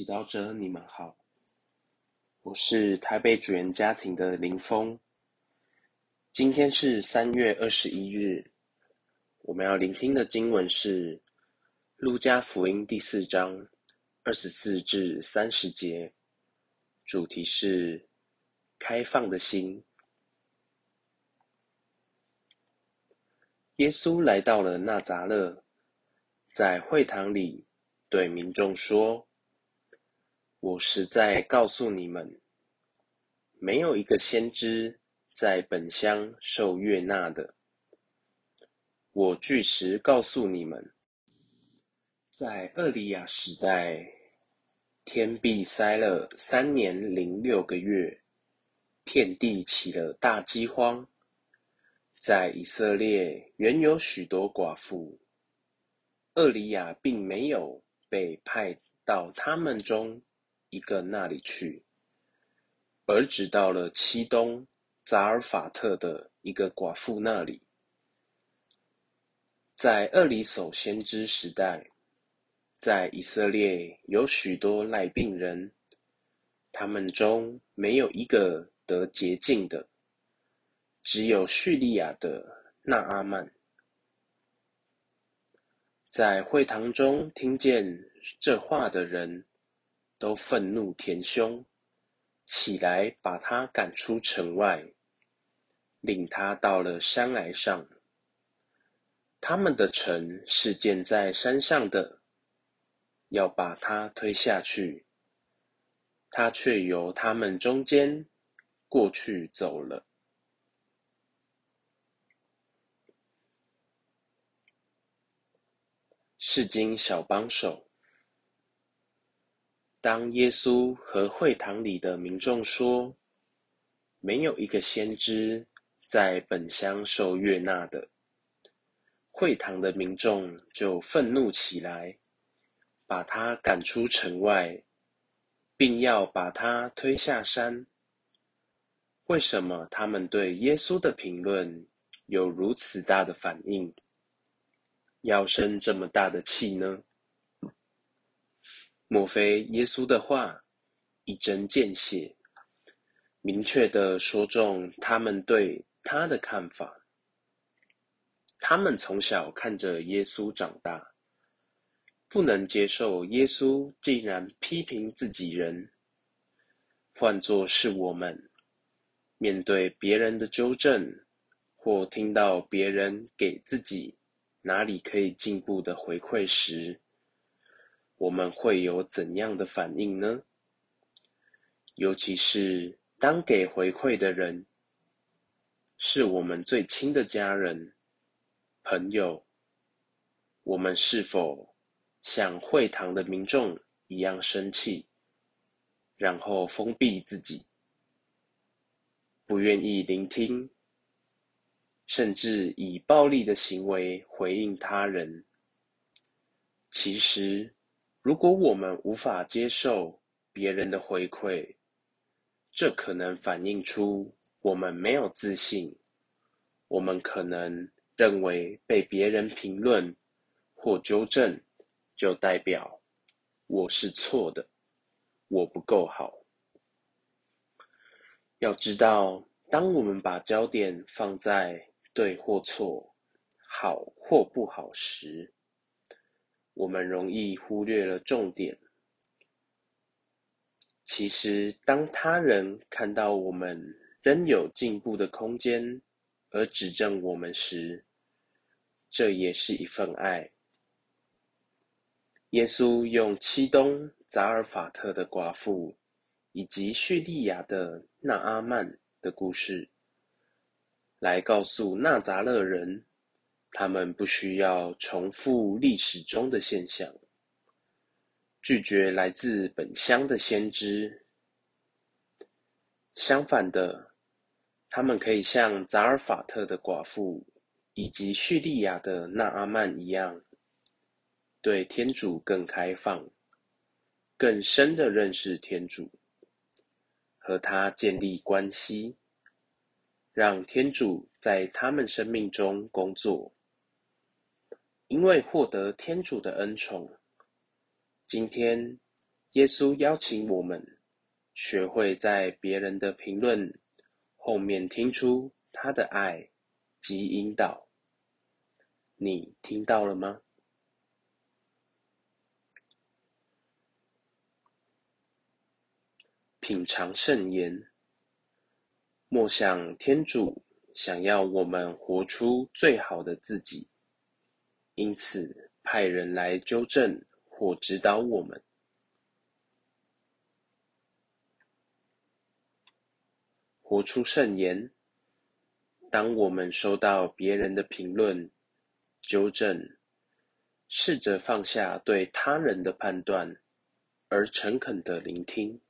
祈祷者，你们好，我是台北主人家庭的林峰。今天是三月二十一日，我们要聆听的经文是《路加福音》第四章二十四至三十节，主题是开放的心。耶稣来到了那扎勒，在会堂里对民众说。我实在告诉你们，没有一个先知在本乡受悦纳的。我据实告诉你们，在厄里亚时代，天闭塞了三年零六个月，遍地起了大饥荒。在以色列原有许多寡妇，厄里亚并没有被派到他们中。一个那里去，而只到了七东扎尔法特的一个寡妇那里。在厄里叟先知时代，在以色列有许多赖病人，他们中没有一个得洁净的，只有叙利亚的那阿曼。在会堂中听见这话的人。都愤怒填胸，起来把他赶出城外，领他到了山崖上。他们的城是建在山上的，要把他推下去，他却由他们中间过去走了。是经小帮手。当耶稣和会堂里的民众说：“没有一个先知在本乡受悦纳的。”会堂的民众就愤怒起来，把他赶出城外，并要把他推下山。为什么他们对耶稣的评论有如此大的反应，要生这么大的气呢？莫非耶稣的话一针见血，明确的说中他们对他的看法？他们从小看着耶稣长大，不能接受耶稣竟然批评自己人。换作是我们，面对别人的纠正，或听到别人给自己哪里可以进步的回馈时，我们会有怎样的反应呢？尤其是当给回馈的人是我们最亲的家人、朋友，我们是否像会堂的民众一样生气，然后封闭自己，不愿意聆听，甚至以暴力的行为回应他人？其实。如果我们无法接受别人的回馈，这可能反映出我们没有自信。我们可能认为被别人评论或纠正，就代表我是错的，我不够好。要知道，当我们把焦点放在对或错、好或不好时，我们容易忽略了重点。其实，当他人看到我们仍有进步的空间，而指正我们时，这也是一份爱。耶稣用七东扎尔法特的寡妇以及叙利亚的纳阿曼的故事，来告诉纳扎勒人。他们不需要重复历史中的现象，拒绝来自本乡的先知。相反的，他们可以像扎尔法特的寡妇以及叙利亚的纳阿曼一样，对天主更开放、更深的认识天主，和他建立关系，让天主在他们生命中工作。因为获得天主的恩宠，今天耶稣邀请我们学会在别人的评论后面听出他的爱及引导。你听到了吗？品尝圣言，莫想天主想要我们活出最好的自己，因此派人来纠正或指导我们。活出圣言。当我们收到别人的评论、纠正，试着放下对他人的判断，而诚恳的聆听。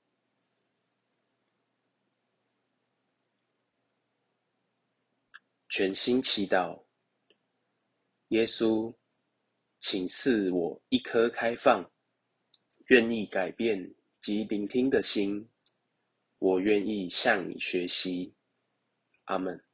全心祈祷，耶稣，请赐我一颗开放、愿意改变及聆听的心。我愿意向你学习，阿门。